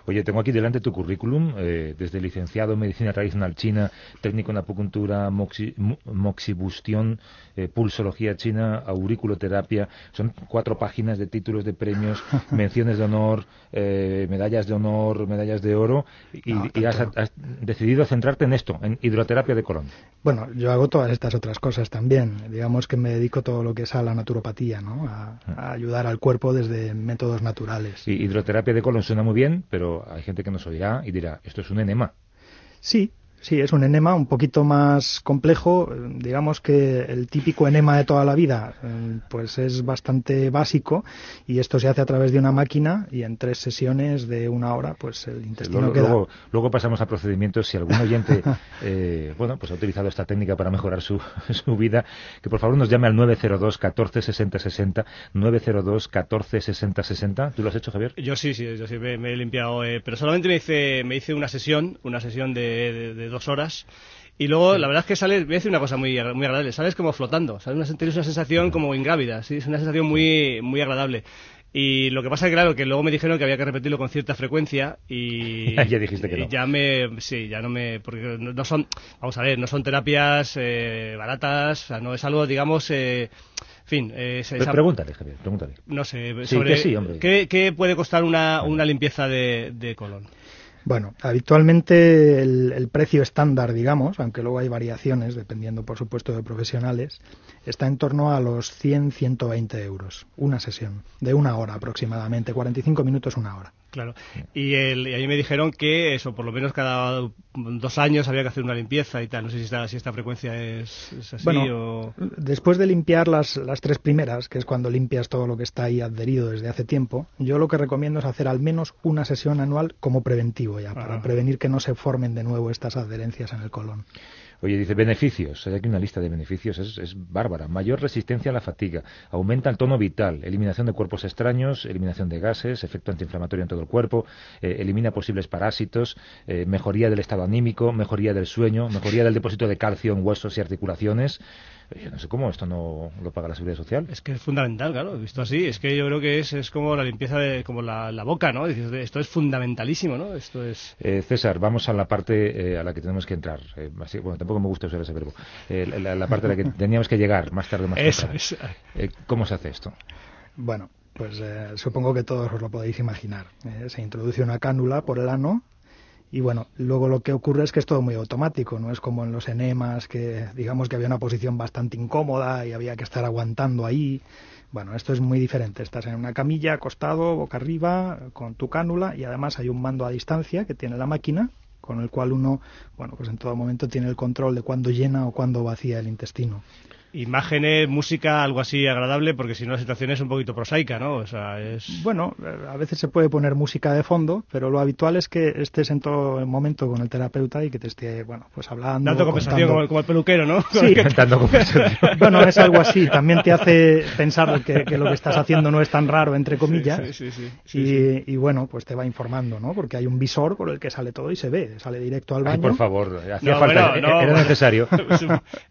Oye, tengo aquí delante tu currículum, eh, desde licenciado en Medicina Tradicional China, técnico en acupuntura, moxibustión, eh, pulsología china, auriculoterapia. Son cuatro páginas de títulos de premios, menciones de honor, eh, medallas de honor, medallas de oro. Y, has, decidido centrarte en esto, en hidroterapia de colon. Bueno, yo hago todas estas otras cosas también. Digamos que me dedico todo lo que es a la naturopatía, ¿no? a, a ayudar al cuerpo desde métodos naturales. Y hidroterapia de colon suena muy bien, pero hay gente que nos oirá y dirá, esto es un enema. Sí, Sí, es un enema un poquito más complejo. Digamos que el típico enema de toda la vida, eh, pues es bastante básico y esto se hace a través de una máquina y en tres sesiones de una hora, pues el intestino luego, queda. Luego, pasamos a procedimientos. Si algún oyente, eh, bueno, pues ha utilizado esta técnica para mejorar su, su vida, que por favor nos llame al 902 14 60 60, 902 14 60 60. ¿Tú lo has hecho, Javier? Yo sí, sí, yo sí me, he limpiado, eh, pero solamente me hice, me hice una sesión, una sesión de dos horas. Y luego, la verdad es que sales, voy a decir una cosa muy, muy agradable, sales como flotando, ¿sabes? Una, tienes una sensación como ingrávida, ¿sí? Es una sensación muy, muy agradable. Y lo que pasa es que, claro, que luego me dijeron que había que repetirlo con cierta frecuencia y... ya dijiste que no. Ya me... Sí, ya no me... Porque no son... Vamos a ver, no son terapias eh, baratas, o sea, no es algo, digamos... Eh, fin, eh, pregúntale, Javier, pregúntale. No sé, sobre... Sí, hombre. ¿qué, puede costar una, una limpieza de, de colon? Bueno, habitualmente el, precio estándar, digamos, aunque luego hay variaciones, dependiendo por supuesto de profesionales, está en torno a los 100-120 euros, una sesión, de una hora aproximadamente, 45 minutos, una hora. Claro. Y, el, ahí me dijeron que eso, por lo menos cada dos años había que hacer una limpieza y tal. No sé si esta, si esta frecuencia es, así bueno, Después de limpiar las, las tres primeras, que es cuando limpias todo lo que está ahí adherido desde hace tiempo, yo lo que recomiendo es hacer al menos una sesión anual como preventivo ya, para prevenir que no se formen de nuevo estas adherencias en el colon. Oye, dice beneficios. Hay aquí una lista de beneficios. Es, bárbara. Mayor resistencia a la fatiga. Aumenta el tono vital. Eliminación de cuerpos extraños. Eliminación de gases. Efecto antiinflamatorio en todo el cuerpo. Eh, elimina posibles parásitos. Eh, mejoría del estado anímico. Mejoría del sueño. Mejoría del depósito de calcio en huesos y articulaciones. Yo no sé cómo esto no lo paga la seguridad social. Es que es fundamental, claro, visto así. Es que yo creo que es, es como la limpieza de como la, boca, ¿no? Esto es fundamentalísimo, ¿no? Esto es. Eh, César, vamos a la parte eh, a la que tenemos que entrar. Eh, bueno, tampoco me gusta usar ese verbo. La, parte a la que teníamos que llegar más tarde, más Eso, ¿Cómo se hace esto? Bueno, pues supongo que todos os lo podéis imaginar. se introduce una cánula por el ano Y bueno, luego lo que ocurre es que es todo muy automático, no es como en los enemas, que digamos que había una posición bastante incómoda y había que estar aguantando ahí. Bueno, esto es muy diferente. Estás en una camilla, acostado, boca arriba, con tu cánula y además hay un mando a distancia que tiene la máquina con el cual uno, bueno, pues en todo momento tiene el control de cuándo llena o cuándo vacía el intestino imágenes, música, algo así agradable, porque si no la situación es un poquito prosaica, ¿no? O sea, es... Bueno, a veces se puede poner música de fondo, pero lo habitual es que estés en todo el momento con el terapeuta y que te esté, bueno, pues hablando. Dando conversación como, el, peluquero, ¿no? Sí, dando conversación. bueno, es algo así. También te hace pensar que, lo que estás haciendo no es tan raro, entre comillas. Sí, sí, sí, y, bueno, pues te va informando, ¿no? Porque hay un visor por el que sale todo y se ve, sale directo al baño. Ay, por favor, hacía falta, era necesario.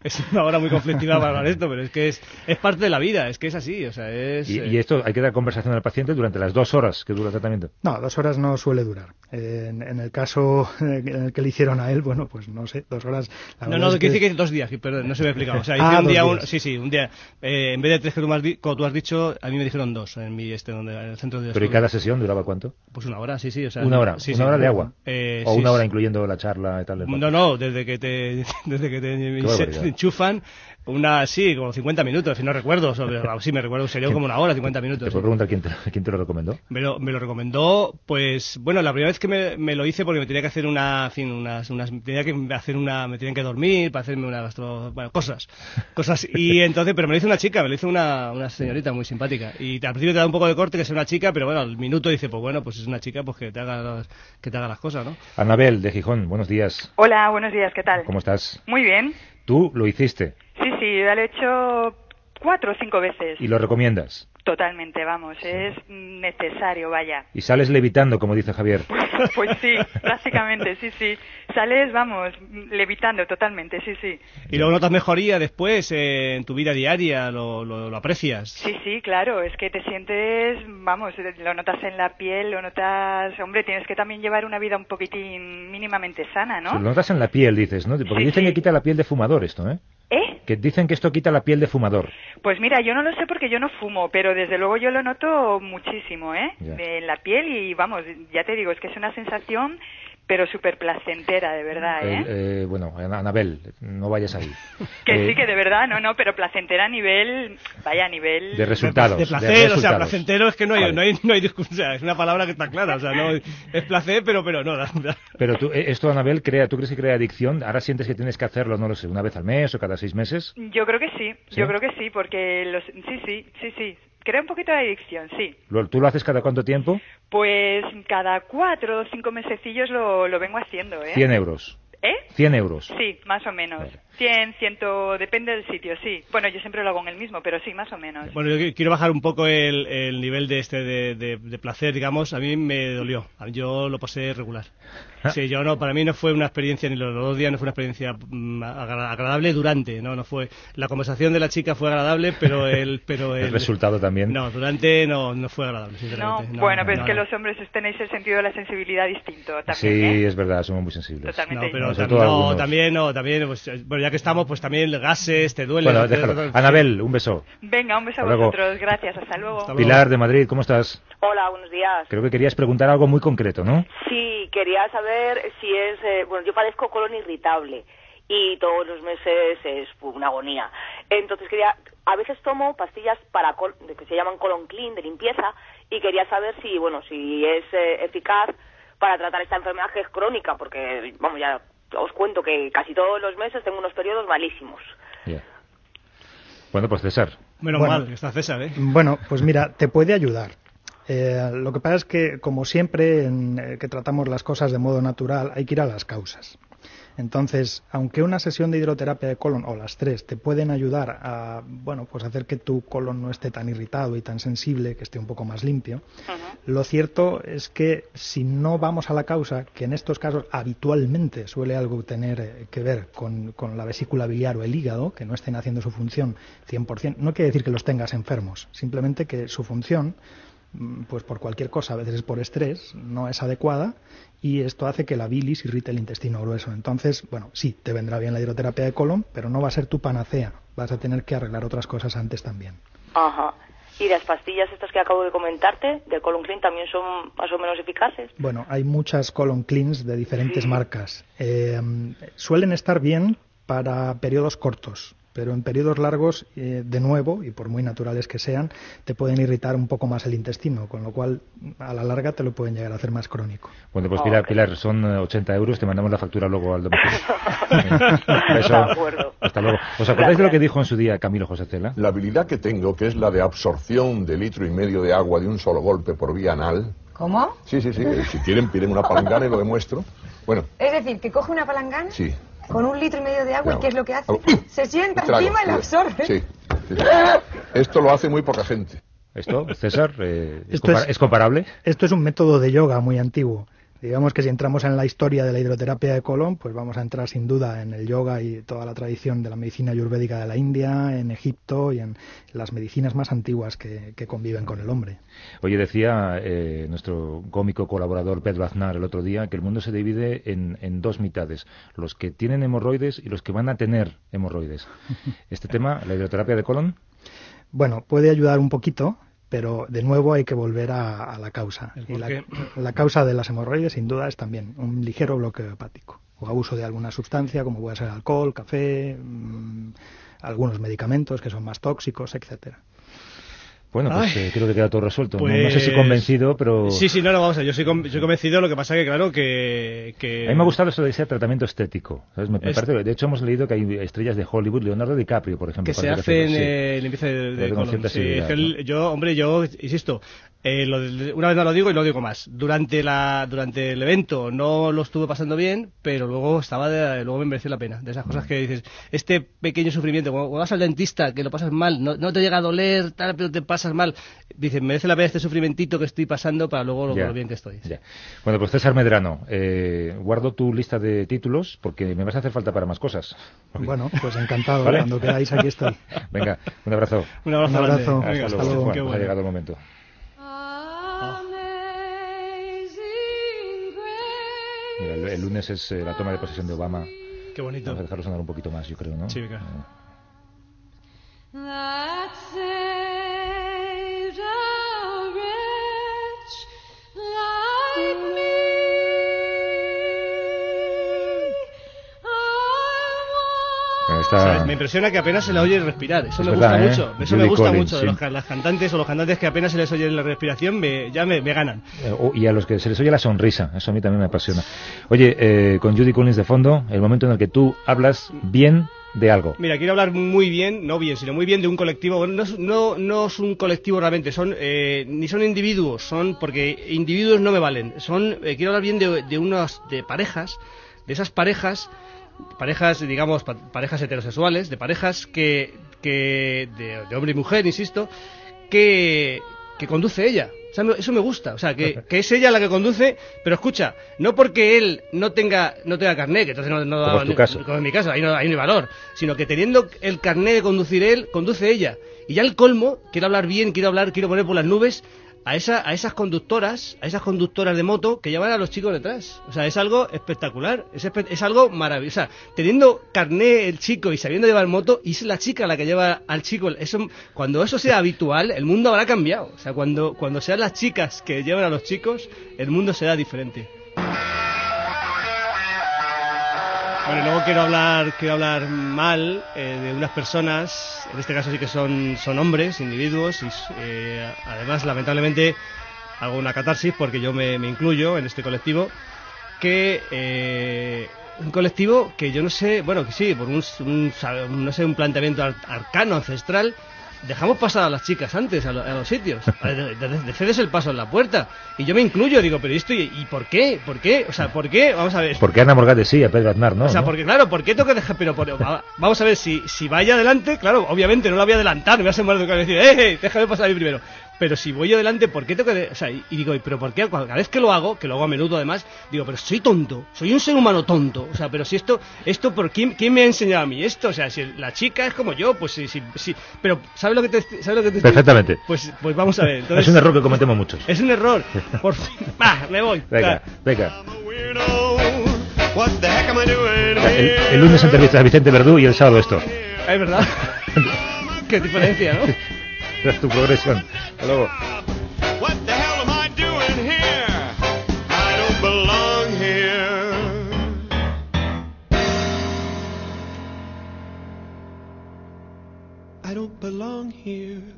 Es, una hora muy conflictiva esto, pero es que es, es parte de la vida, es que es así, o sea, es... ¿Y, eh, esto hay que dar conversación al paciente durante las dos horas que dura el tratamiento? No, dos horas no suele durar. en, el caso en el que le hicieron a él, bueno, pues no sé, dos horas... no, no, que dice que dos días, perdón, no se me ha explicado. O sea, ah, un día, sí, sí, un día, eh, en vez de tres que tú, has, como tú has dicho, a mí me dijeron dos en mi este, donde, en el centro de... ¿Pero y cada sesión duraba cuánto? Pues una hora, sí, sí, o sea... Una hora, sí, una hora de agua. Eh, ¿O una hora incluyendo la charla y tal? No, no, desde que te, desde que te enchufan una, sí, como 50 minutos, si no recuerdo. sí, me recuerdo, sería como una hora, 50 minutos. ¿Te puedo preguntar quién te, quién te, lo recomendó? Me lo, me lo recomendó, pues, bueno, la primera vez que me, me, lo hice porque me tenía que hacer una, en fin, unas, unas, tenía que hacer una, me tenían que dormir para hacerme una gastro, bueno, cosas, cosas. Y entonces, pero me lo hizo una chica, me lo hizo una, una señorita muy simpática. Y al principio te da un poco de corte que sea una chica, pero bueno, al minuto dice, pues bueno, pues es una chica, pues que te haga, que te haga las cosas, ¿no? Anabel, de Gijón, buenos días. Hola, buenos días, ¿qué tal? ¿Cómo estás? Muy bien. ¿Tú lo hiciste? Sí, sí, lo he hecho cuatro o cinco veces. ¿Y lo recomiendas? Totalmente, vamos, es necesario, vaya. Y sales levitando, como dice Javier. pues sí, prácticamente, sí, sí. Sales, vamos, levitando totalmente, sí, sí. ¿Y luego notas mejoría después eh, en tu vida diaria? ¿Lo, lo, aprecias? Sí, sí, claro, es que te sientes, vamos, lo notas en la piel, lo notas... Hombre, tienes que también llevar una vida un poquitín mínimamente sana, ¿no? lo notas en la piel, dices, ¿no? Porque dicen que quita la piel de fumador esto, ¿eh? ¿Eh? Que dicen que esto quita la piel de fumador. Pues mira, yo no lo sé porque yo no fumo, pero desde luego yo lo noto muchísimo, ¿eh? En la piel y vamos, ya te digo, es que es una sensación pero súper placentera, de verdad, ¿eh? ¿eh? Bueno, Anabel, no vayas ahí. que sí, eh, que de verdad, no, no, pero placentera a nivel, vaya, a nivel... De resultados. De placer, o sea, placentero es que no hay, no hay, no hay discusión, es una palabra que está clara, o sea, no, es placer, pero, pero no. Pero tú, eh, esto, Anabel, crea, ¿tú crees que crea adicción? ¿Ahora sientes que tienes que hacerlo, no lo sé, una vez al mes o cada seis meses? Yo creo que sí, yo creo que sí, porque los, sí, sí, sí, sí, crea un poquito de adicción, sí. ¿Tú lo haces cada cuánto tiempo? Pues cada cuatro o cinco mesecillos lo, lo vengo haciendo, ¿eh? 100 euros. ¿Eh? 100 euros. Sí, más o menos. 100, 100, depende del sitio, sí. Bueno, yo siempre lo hago en el mismo, pero sí, más o menos. Bueno, yo quiero bajar un poco el, el nivel de este de, de, placer, digamos. A mí me dolió. Yo lo pasé regular. Ah. Sí, yo no, para mí no fue una experiencia, ni los dos días no fue una experiencia mm, agradable durante, no, no fue. La conversación de la chica fue agradable, pero el, pero el, resultado también. No, durante no, no fue agradable, sinceramente. No, bueno, pero es que los hombres tenéis el sentido de la sensibilidad distinto también. Sí, ¿eh? es verdad, somos muy sensibles. Totalmente. No, pero no, también, no, también, pues, bueno, ya que estamos, pues también gases, te duele. Bueno, déjalo. Anabel, un beso. Venga, un beso a vosotros, gracias, hasta luego. Pilar de Madrid, ¿cómo estás? Hola, buenos días. Creo que querías preguntar algo muy concreto, ¿no? Sí, quería saber si es, eh, bueno, yo padezco colon irritable y todos los meses es una agonía. Entonces quería, a veces tomo pastillas para que se llaman colon clean de limpieza y quería saber si, bueno, si es eh, eficaz para tratar esta enfermedad que es crónica, porque, vamos, ya os cuento que casi todos los meses tengo unos periodos malísimos. Bueno, pues César. Menos mal está César, ¿eh? Bueno, pues mira, te puede ayudar. Eh, lo que pasa es que, como siempre, en, eh, que tratamos las cosas de modo natural, hay que ir a las causas. Entonces, aunque una sesión de hidroterapia de colon o las tres te pueden ayudar a, bueno, pues hacer que tu colon no esté tan irritado y tan sensible, que esté un poco más limpio, lo cierto es que si no vamos a la causa, que en estos casos habitualmente suele algo tener eh, que ver con, con la vesícula biliar o el hígado, que no estén haciendo su función 100%, no quiere decir que los tengas enfermos, simplemente que su función pues por cualquier cosa, a veces por estrés, no es adecuada y esto hace que la bilis irrite el intestino grueso. Entonces, bueno, sí, te vendrá bien la hidroterapia de colon, pero no va a ser tu panacea. Vas a tener que arreglar otras cosas antes también. Ajá. ¿Y las pastillas estas que acabo de comentarte, de Colon Clean, también son más o menos eficaces? Bueno, hay muchas Colon Cleans de diferentes marcas. Eh, suelen estar bien para periodos cortos, pero en periodos largos, eh, de nuevo, y por muy naturales que sean, te pueden irritar un poco más el intestino, con lo cual a la larga te lo pueden llegar a hacer más crónico. Bueno, pues Pilar, Pilar son eh, 80 euros, te mandamos la factura luego al domicilio. Eso, hasta luego. ¿Os acordáis de lo que dijo en su día Camilo José Cela? La habilidad que tengo, que es la de absorción de litro y medio de agua de un solo golpe por vía anal. ¿Cómo? Sí, sí, sí. eh, Si quieren, piden una palangana y lo demuestro. Bueno, Es decir, que coge una palangana sí. Con un litro y medio de agua y. ¿qué es lo que hace? Se sienta Trago, encima y la sí. absorbe. Sí. sí, sí. Esto lo hace muy poca gente. ¿Esto, César, eh, es, Esto compar- es- es comparable? Esto es un método de yoga muy antiguo. Digamos que si entramos en la historia de la hidroterapia de colon, pues vamos a entrar sin duda en el yoga y toda la tradición de la medicina ayurvédica de la India, en Egipto y en las medicinas más antiguas que, que conviven con el hombre. Oye, decía eh, nuestro cómico colaborador Pedro Aznar el otro día que el mundo se divide en, en dos mitades, los que tienen hemorroides y los que van a tener hemorroides. Este tema, la hidroterapia de colon, Bueno, puede ayudar un poquito, pero de nuevo hay que volver a, a la causa. La causa de las hemorroides, sin duda, es también un ligero bloqueo hepático o abuso de alguna sustancia, como puede ser alcohol, café, mm, algunos medicamentos que son más tóxicos, etcétera. Bueno, pues Ay. eh, creo que queda todo resuelto. No- Pues- No, sé si convencido, pero... Sí, sí, no, no, vamos a ver, yo soy, con- soy convencido, lo que pasa que, claro, que... que... A mí me ha gustado eso de ese tratamiento estético. ¿sabes? Me, me Es- parece- de hecho, hemos leído que hay estrellas de Hollywood, Leonardo DiCaprio, por ejemplo. que se hacen sí. eh, limpieza de, de colon. cierta Sí, seguridad, ¿no? yo, hombre, yo insisto, eh, lo una vez no lo digo y lo digo más. Durante la durante el evento no lo estuve pasando bien, pero luego estaba de- luego me mereció la pena. De esas cosas que dices, este pequeño sufrimiento, cuando, cuando vas al dentista, que lo pasas mal, no, no te llega a doler, tal, pero te pasas mal, dices, merece la pena este sufrimentito que estoy pasando para luego lo, Ya, lo bien que estoy. ya. Bueno, pues César Medrano, eh, guardo tu lista de títulos porque me vas a hacer falta para más cosas. Bueno, pues encantado, ¿Vale? cuando queráis aquí estoy. Venga, un abrazo. Un abrazo. Un abrazo. grande. Hasta Hasta luego. luego. Qué pues ha bueno. llegado el momento. Mira, el, el lunes es eh, la toma de posesión de Obama. Qué bonito. Vamos a dejarlo sonar un poquito más, yo creo, ¿no? Sí, venga. Eh, está- sea, me impresiona que apenas se le oye respirar. Eso Es me verdad, gusta ¿eh? mucho. Eso Judy me gusta Collins, mucho de sí. los, ca- las cantantes o los cantantes que apenas se les oye la respiración, me- ya me, me ganan. Eh, oh, y a los que se les oye la sonrisa, eso a mí también me apasiona. Oye, eh, con Judy Collins de fondo, el momento en el que tú hablas bien de algo. Mira, quiero hablar muy bien, no bien, sino muy bien de un colectivo. Bueno, no es, no, no es un colectivo realmente, son eh, ni son individuos, son porque individuos no me valen. Son eh, quiero hablar bien de, de unas de parejas, de esas parejas, parejas digamos pa- parejas heterosexuales, de parejas que que de, de hombre y mujer, insisto, que que conduce ella. O sea, eso me gusta, o sea, que, que es ella la que conduce, pero escucha, no porque él no tenga no tenga carnet, que entonces no, no Como tu caso. como en mi caso, ahí no, ahí no hay valor, sino que teniendo el carnet de conducir él, conduce ella. Y ya el colmo, quiero hablar bien, quiero hablar, quiero poner por las nubes a, esa, a esas conductoras, a esas conductoras de moto que llevan a los chicos detrás. O sea, es algo espectacular, es, espe- es algo maravilloso. O sea, teniendo carnet el chico y sabiendo llevar moto, y es la chica la que lleva al chico. Eso, cuando eso sea habitual, el mundo habrá cambiado. O sea, cuando, cuando sean las chicas que llevan a los chicos, el mundo será diferente. Bueno, luego quiero hablar, quiero hablar mal eh, de unas personas, en este caso sí que son, son hombres, individuos, y eh, además lamentablemente hago una catarsis porque yo me, me incluyo en este colectivo, que eh, un colectivo que yo no sé, bueno, que sí, por un, un, no sé, un planteamiento ar- arcano, ancestral, dejamos pasar a las chicas antes a, lo- a los sitios, de, de- de- cedes el paso en la puerta, y yo me incluyo, digo, pero esto, ¿y, y por qué? ¿Por qué? O sea, ¿por qué? Vamos a ver. Porque Ana Morgade sí, a Pedro Aznar, ¿no? O sea, ¿no? porque claro, ¿por qué tengo que dejar? Pero por- va- vamos a ver, si, si vaya adelante, claro, obviamente no la voy a adelantar, me voy a educado y decir, ¡eh, eh, déjame pasar a mí primero! Pero si voy adelante, ¿por qué tengo que.? O sea, y, y digo, ¿pero por qué? Cada vez que lo hago, que lo hago a menudo además, digo, pero soy tonto, soy un ser humano tonto. O sea, pero si esto, esto ¿por quién, quién me ha enseñado a mí esto? O sea, si la chica es como yo, pues sí, sí, sí. Pero, ¿sabes lo que te, ¿sabes lo que te estoy- Perfectamente. Pues, pues vamos a ver. Entonces, Es un error que cometemos muchos. Es un error. Por fin. ¡Ah! Me voy. Venga, venga. El, el lunes entrevista a Vicente Verdú y el sábado esto. Es verdad. Qué diferencia, ¿no? Esa es tu progresión. Hasta luego. What the hell am I doing here? I don't belong here. I don't belong here.